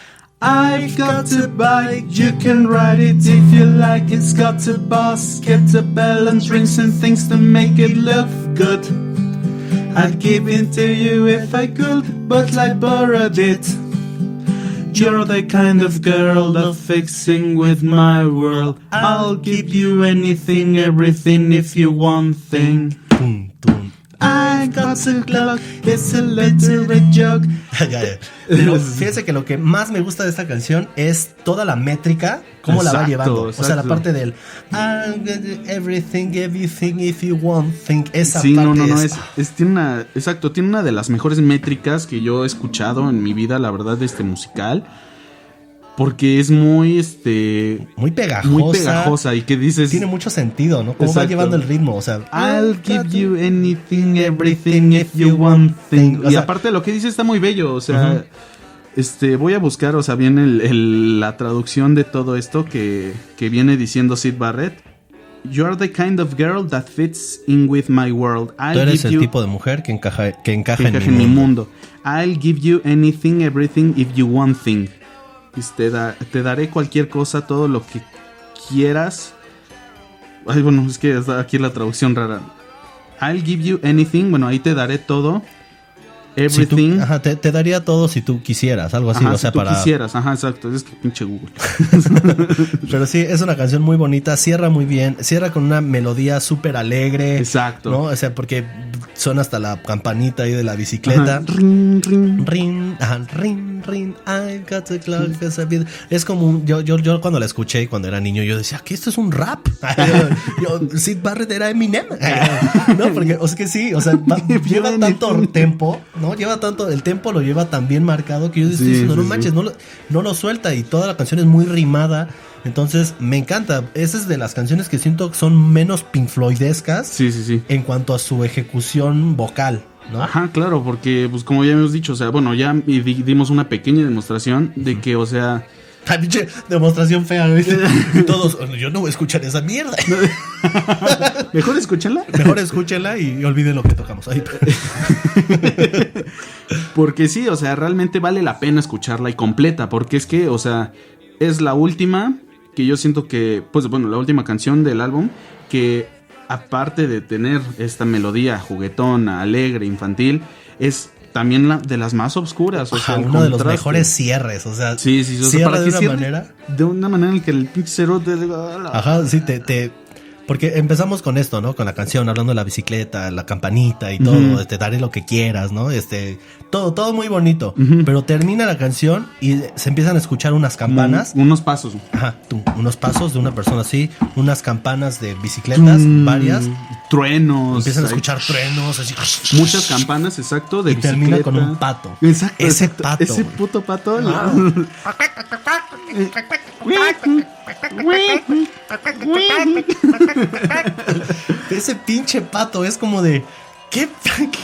I've got a bike, you can ride it if you like. It's got a boss, get a balance, rings and things to make it look good. I'd give it to you if I could, but I borrowed it. You're the kind of girl that fixing with my world. I'll give you anything, everything if you want thing. I got a clock, it's a little red jug. [LAUGHS] Ya, ya. Pero [LAUGHS] fíjense que lo que más me gusta de esta canción es toda la métrica, cómo la va Exacto, llevando. O sea, la parte del "I'll get everything, everything if you want thing. Esa Sí, parte no, no, no, es, es, es- tiene una, exacto, tiene una de las mejores métricas que yo he escuchado en mi vida, la verdad, de este musical, porque es muy, este, muy pegajosa. muy pegajosa y que dices, Tiene mucho sentido, ¿no? Cómo va llevando el ritmo. O sea, I'll give you anything, everything if you want thing. O y aparte lo que dice está muy bello, o sea, este, voy a buscar, o sea, bien el- el- la traducción de todo esto que, que viene diciendo Sid Barrett. You are the kind of girl that fits in with my world. I'll tú eres give el you tipo de mujer que encaja, que encaja, que en, mi en mi mundo. mundo. I'll give you anything, everything if you want thing. Te, da- te daré cualquier cosa, todo lo que quieras. Ay, bueno, es que está aquí la traducción rara. I'll give you anything, bueno, ahí te daré todo. Si tú- Everything. ajá, te, te daría todo si tú quisieras, algo así, Ajá, o sea, si tú para... quisieras, ajá, exacto, es que pinche Google. [LAUGHS] Pero sí, es una canción muy bonita, cierra muy bien, cierra con una melodía súper alegre. Exacto. ¿No? O sea, porque suena hasta la campanita ahí de la bicicleta. Ajá, ring, ring. Ring, ajá, ring, ring, I've got the clock, did. Es como un- yo, yo, yo cuando la escuché cuando era niño, yo decía que esto es un rap. [LAUGHS] yo, Sid Barrett era Eminem. [LAUGHS] no, porque, o sea que sí, o sea, va- [LAUGHS] lleva tanto tempo, ¿no? Lleva tanto, el tempo lo lleva tan bien marcado que yo estoy Sí, diciendo, sí, no sí. manches, no lo, no lo suelta y toda la canción es muy rimada. Entonces, me encanta. Esa es de las canciones que siento que son menos Pink Floydescas Sí, sí, sí. en cuanto a su ejecución vocal, ¿no? Ajá, claro, porque pues como ya hemos dicho, o sea, bueno, ya di- dimos una pequeña demostración de que, o sea, Ay, pinche demostración fea, ¿viste? [LAUGHS] Todos, yo no voy a escuchar esa mierda. [LAUGHS] mejor escúchala. Mejor escúchela y olviden lo que tocamos ahí. [LAUGHS] Porque sí, o sea, realmente vale la pena escucharla y completa, porque es que, o sea, es la última que yo siento que, pues bueno, la última canción del álbum que aparte de tener esta melodía juguetona, alegre, infantil, es también la de las más obscuras, o sea, uno de los mejores cierres, o sea, Sí, sí, sí, o sea, para de que una manera. de una manera en que el pinche te "Ala". Ajá, sí, te, te- Porque empezamos con esto, ¿no? Con la canción, hablando de la bicicleta, la campanita y todo, Ujú. te daré lo que quieras, ¿no? Este, todo, todo muy bonito. Ujú. Pero termina la canción y se empiezan a escuchar unas campanas. Mm, unos pasos. Ajá, tú, unos pasos de una persona así, unas campanas de bicicletas, Mm, varias. Truenos. Empiezan a escuchar truenos, así. Muchas campanas, exacto, de Y termina bicicleta. con un pato. Exacto. Ese exacto. pato, Ese puto pato. Ah. [LAUGHS] Ese pinche pato es como de. ¿Qué,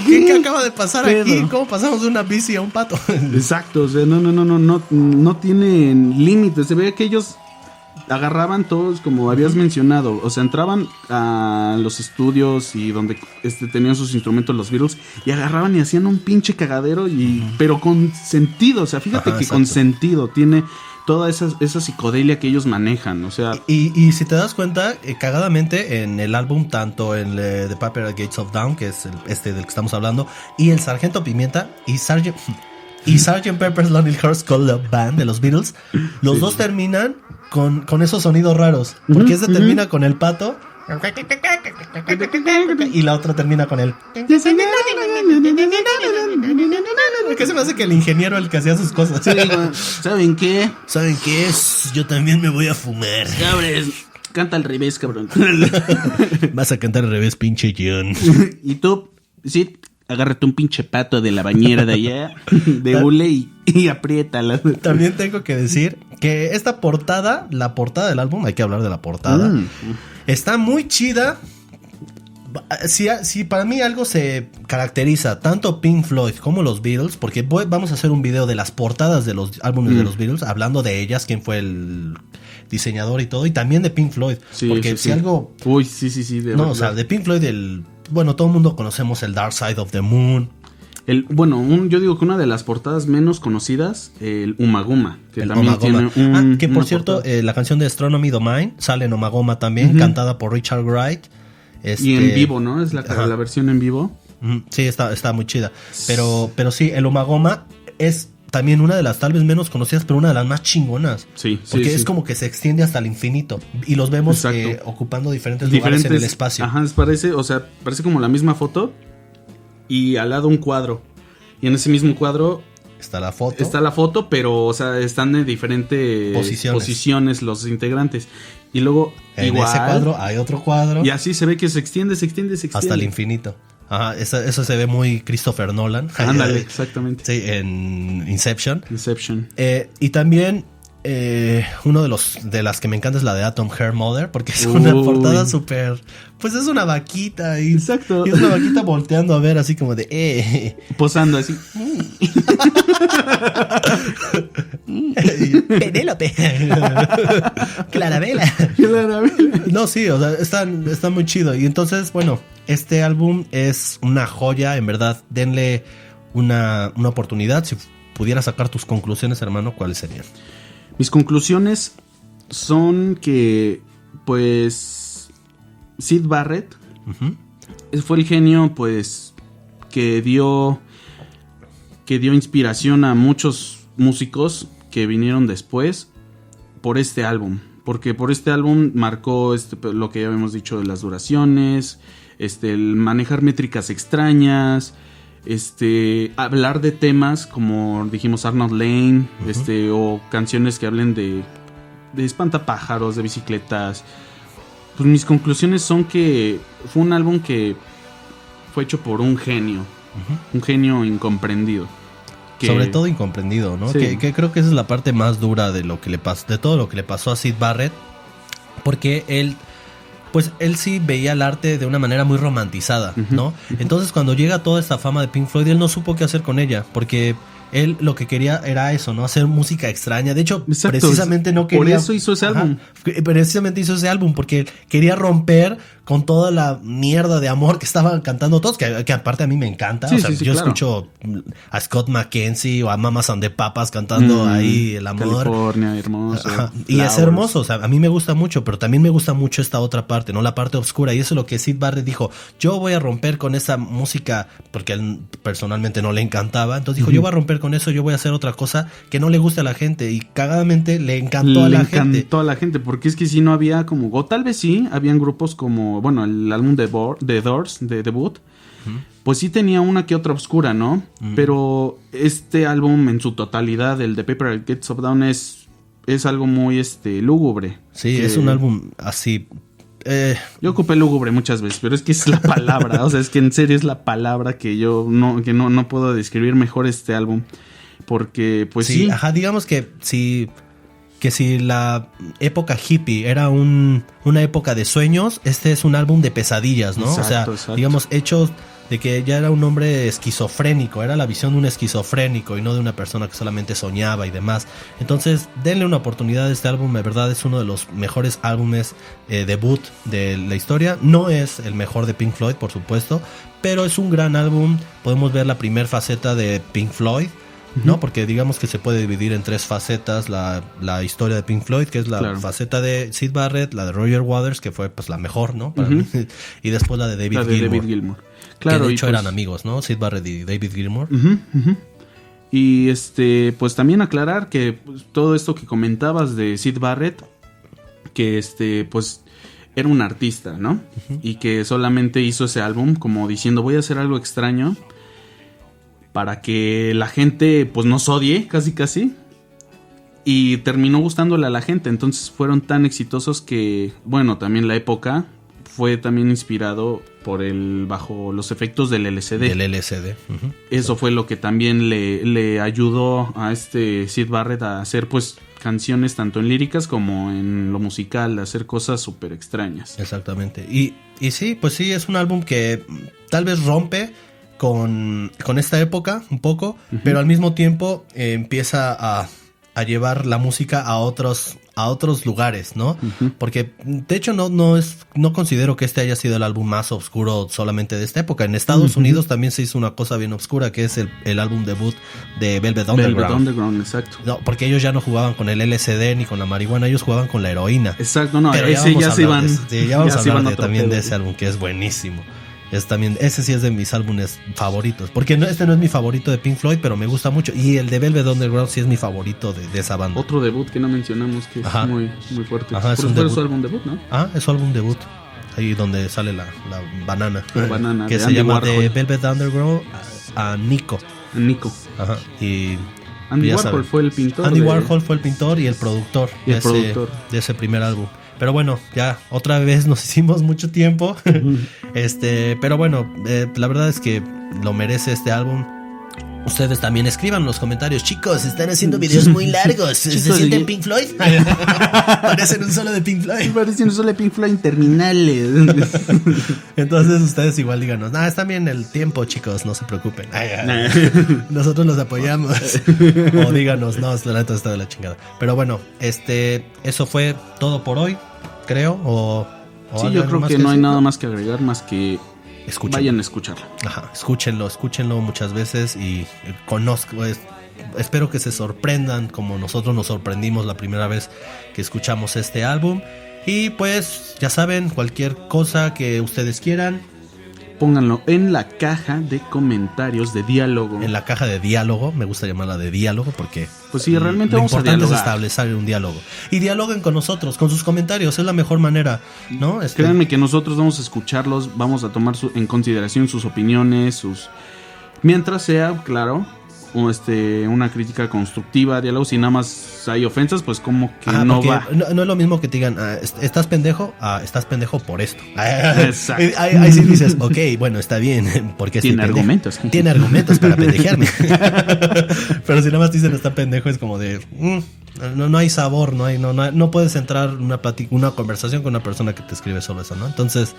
qué, qué acaba de pasar aquí? ¿Cómo pasamos de una bici a un pato? [LAUGHS] Exacto, o sea, no, no, no, no, no, no tienen límites. Se ve que ellos agarraban todos, como habías mencionado, o sea, entraban a los estudios y donde este, tenían sus instrumentos los Beatles y agarraban y hacían un pinche cagadero y, pero con sentido, o sea, fíjate Ajá, que con sentido tiene toda esa, esa psicodelia que ellos manejan, o sea, Y, y si te das cuenta, eh, cagadamente en el álbum, tanto el eh, The Paper at Gates of Dawn, que es el, este del que estamos hablando, y el Sargento Pimienta y Sgt. Y [LAUGHS] Sgt. Pepper's Lonely Hearts Club Band de los Beatles, los Sí. dos terminan con, con esos sonidos raros. Porque Ujú, ese termina con el pato y la otra termina con el. Que se me hace que el ingeniero el que hacía sus cosas. Sí, ¿saben qué? ¿Saben qué es? Yo también me voy a fumar. Cabres, canta al revés, cabrón. Vas a cantar al revés, pinche John. y tú, sí, agárrate un pinche pato de la bañera de allá, de hule y, y apriétala. También tengo que decir que esta portada, la portada del álbum, hay que hablar de la portada, Mm. está muy chida. Si, si para mí algo se caracteriza tanto Pink Floyd como los Beatles, porque voy- vamos a hacer un video de las portadas de los álbumes de Mm. los Beatles, hablando de ellas, quién fue el diseñador y todo, y también de Pink Floyd, Sí, porque sí, si sí. algo, Uy, sí, sí, sí. de no, o sea, de Pink Floyd, el, bueno, todo el mundo conocemos el Dark Side of the Moon, El, bueno, un- yo digo que una de las portadas menos conocidas, el Umaguma, que el también Omagoma. tiene un- Ah, que por cierto, eh, la canción de Astronomy Domain sale en Omagoma también, cantada por Richard Wright. Este, y en vivo, ¿no? Es la, versión en vivo. Sí, está, está muy chida. Pero, pero sí, el Omagoma es también una de las tal vez menos conocidas, pero una de las más chingonas. Sí, Porque sí. es como que se extiende hasta el infinito. Y los vemos eh, ocupando diferentes, lugares en el espacio. Ajá, parece, o sea, parece como la misma foto y al lado un cuadro. Y en ese mismo cuadro Está la foto. está la foto, pero, o sea, están en diferentes Posiciones. posiciones, los integrantes. Y luego, en igual, ese cuadro hay otro cuadro y así se ve que se extiende, se extiende, se extiende. hasta el infinito. Ajá, eso, eso se ve muy Christopher Nolan. [LAUGHS] Ándale, exactamente. Sí, en Inception. Inception. Eh, y también eh, uno de los de las que me encanta es la de Atom Hair Mother, porque es una Uy. portada súper. Pues es una vaquita y, Exacto. y es una vaquita volteando a ver así como de eh. Posando así. [LAUGHS] Penélope. [LAUGHS] Clarabela. No, sí, o sea, está, está muy chido. Y entonces, bueno, este álbum es una joya, en verdad. Denle una, una oportunidad. Si pudieras sacar tus conclusiones, hermano, ¿cuáles serían? Mis conclusiones son que, pues, Sid Barrett fue el genio, pues, que dio que dio inspiración a muchos músicos que vinieron después por este álbum. Porque por este álbum marcó este, lo que ya habíamos dicho de las duraciones, este, el manejar métricas extrañas, este, hablar de temas como dijimos Arnold Lane, este, o canciones que hablen de, de espantapájaros, de bicicletas. Pues mis conclusiones son que fue un álbum que fue hecho por un genio, un genio incomprendido. que- Sobre todo incomprendido, ¿no? Sí. Que, que creo que esa es la parte más dura de lo que le pasó, de todo lo que le pasó a Sid Barrett, porque él, pues él sí veía el arte de una manera muy romantizada, ¿no? Entonces cuando llega toda esta fama de Pink Floyd, él no supo qué hacer con ella, porque él lo que quería era eso, ¿no? Hacer música extraña. De hecho, Exacto, precisamente no por quería. eso hizo ese álbum. Precisamente hizo ese álbum porque quería romper con toda la mierda de amor que estaban cantando todos, que, que aparte a mí me encanta. Sí, o sea, sí, sí, yo claro. escucho a Scott McKenzie o a Mamas and the Papas cantando Mm, ahí el amor. California, hermoso. Ajá, Y es hermoso, o sea, a mí me gusta mucho, pero también me gusta mucho esta otra parte, ¿no? La parte oscura. Y eso es lo que Sid Barrett dijo, yo voy a romper con esa música, porque él personalmente no le encantaba. Entonces dijo, yo voy a romper con eso, yo voy a hacer otra cosa que no le guste a la gente. Y cagadamente le encantó a Le la encantó gente. a la gente, porque es que si no había como, o tal vez sí, habían grupos como, bueno, el álbum de, Doors, de debut, pues sí tenía una que otra oscura, ¿no? Pero este álbum en su totalidad, el de Paper Gets of Down, es, es algo muy este, lúgubre. Sí, Que es un álbum así. eh, Yo ocupé lúgubre muchas veces, pero es que es la palabra, o sea, es que en serio es la palabra que yo no, que no, no puedo describir mejor este álbum. Porque, pues sí, sí, ajá, digamos que si que si la época hippie era un, una época de sueños, este es un álbum de pesadillas, ¿no? o sea, exacto. digamos, hechos de que ya era un hombre esquizofrénico, era la visión de un esquizofrénico y no de una persona que solamente soñaba y demás. Entonces, denle una oportunidad a este álbum, de verdad es uno de los mejores álbumes eh, debut de la historia. No es el mejor de Pink Floyd, por supuesto, pero es un gran álbum. Podemos ver la primera faceta de Pink Floyd. ¿No? Porque digamos que se puede dividir en tres facetas la, la historia de Pink Floyd, que es la Claro. faceta de Sid Barrett, la de Roger Waters, que fue pues la mejor, ¿no? Para mí, [LAUGHS] y después la de David la de Gilmour. David que Claro, de y hecho pues- eran amigos, ¿no? Sid Barrett y David ujú. Y este, pues también aclarar que pues, todo esto que comentabas de Sid Barrett, que este, pues era un artista, ¿no? Y que solamente hizo ese álbum como diciendo voy a hacer algo extraño para que la gente pues nos odie, casi casi. Y terminó gustándole a la gente, entonces fueron tan exitosos que, bueno, también la época fue también inspirado por el bajo los efectos del LCD. Del LSD. ujú. Eso fue lo que también le, le ayudó a este Sid Barrett a hacer pues canciones tanto en líricas como en lo musical, a hacer cosas súper extrañas. Exactamente. Y, y sí, pues sí, es un álbum que tal vez rompe con, con esta época un poco, pero al mismo tiempo eh, empieza a, a llevar la música a otros a otros lugares, ¿no? Porque de hecho no, no es no considero que este haya sido el álbum más oscuro solamente de esta época. En Estados Unidos también se hizo una cosa bien oscura que es el, el álbum debut de Velvet Underground. Velvet Underground, exacto. No, porque ellos ya no jugaban con el LSD ni con la marihuana, ellos jugaban con la heroína. Exacto, no, Pero ese ya se iban. de sí, ya vamos ya a [LAUGHS] hablar de- también de ese álbum que es buenísimo. Es también, ese sí es de mis álbumes favoritos. Porque no, este no es mi favorito de Pink Floyd, pero me gusta mucho. Y el de Velvet Underground sí es mi favorito de, de esa banda. Otro debut que no mencionamos que Ajá. es muy, muy fuerte. Ajá, es un debut. su álbum debut, ¿no? Ah, es su álbum debut. Ahí donde sale la, la banana. La banana, Que de se Andy llama de Warhol. Velvet Underground a, a Nico. Nico. Ajá. Y Andy Warhol saben. fue el pintor. Andy de- Warhol fue el pintor y el productor, Y el de, ese, productor. de ese primer álbum. Pero bueno, ya otra vez nos [LAUGHS] hicimos mucho tiempo. este, pero bueno, eh, la verdad es que lo merece este álbum. Ustedes también escriban en los comentarios, chicos, están haciendo videos muy [LAUGHS] largos. ¿Se sienten Pink Floyd? [LAUGHS] Parecen un solo de Pink Floyd. Parece un solo de Pink Floyd interminales. [LAUGHS] Entonces ustedes igual díganos, ah, está bien el tiempo, chicos, no se preocupen. Nosotros los apoyamos. o díganos, no, la neta está de la chingada. Pero bueno, este, eso fue todo por hoy, creo. O, o sí, yo creo que no hay nada más que agregar más que Escuchen. vayan a escucharlo. Ajá, escúchenlo, escúchenlo muchas veces y eh, conozco. es- espero que se sorprendan como nosotros nos sorprendimos la primera vez que escuchamos este álbum. Y pues, ya saben, cualquier cosa que ustedes quieran, pónganlo en la caja de comentarios de diálogo. En la caja de diálogo, me gusta llamarla de diálogo porque Pues sí, realmente lo vamos a importante es establecer un diálogo. Y dialoguen con nosotros, con sus comentarios, es la mejor manera, ¿no? Este, Créanme que nosotros vamos a escucharlos, vamos a tomar su- en consideración sus opiniones, sus mientras sea, claro, este una crítica constructiva, diálogo, si nada más hay ofensas, pues como que Ajá, no va. No, no es lo mismo que te digan, ah, est- estás pendejo, ah, estás pendejo por esto. [LAUGHS] Exacto. Ahí, ahí sí dices, ok, bueno, está bien, [LAUGHS] porque Tiene pendejo. argumentos. [LAUGHS] Tiene argumentos para pendejearme. Pero si nada más dicen está pendejo, es como de, mm, no, no hay sabor, no hay, no, no, no puedes entrar en una plática, una conversación con una persona que te escribe solo eso, ¿no? Entonces,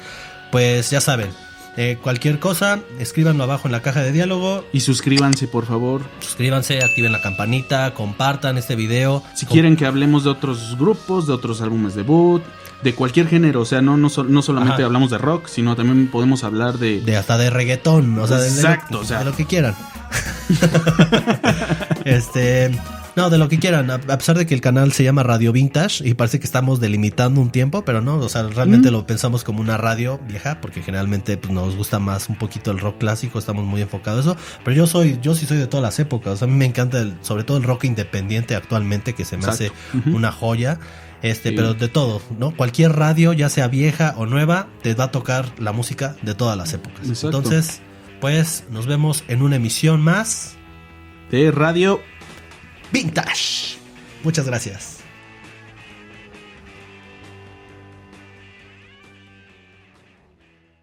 pues ya saben, eh, cualquier cosa, escríbanlo abajo en la caja de diálogo, Y suscríbanse, por favor. suscríbanse, activen la campanita, compartan este video. Si Com- quieren que hablemos de otros grupos, de otros álbumes debut, de cualquier género, o sea, no, no, no solamente Ajá. hablamos de rock, sino también podemos hablar de... de hasta de reggaetón, o sea, de- de, Exacto, lo, o sea. de lo que quieran. [LAUGHS] [LAUGHS] este, no, de lo que quieran, a, pesar de que el canal se llama Radio Vintage y parece que estamos delimitando un tiempo, pero no, o sea, realmente lo pensamos como una radio vieja porque generalmente pues, nos gusta más un poquito el rock clásico, estamos muy enfocados a eso, pero yo soy yo sí soy de todas las épocas, o sea, a mí me encanta el- sobre todo el rock independiente actualmente que se me Exacto. hace una joya. Este, Sí. pero de todo, ¿no? Cualquier radio, ya sea vieja o nueva, te va a tocar la música de todas las épocas. Exacto. Entonces, pues nos vemos en una emisión más de radio Vintage. Muchas gracias.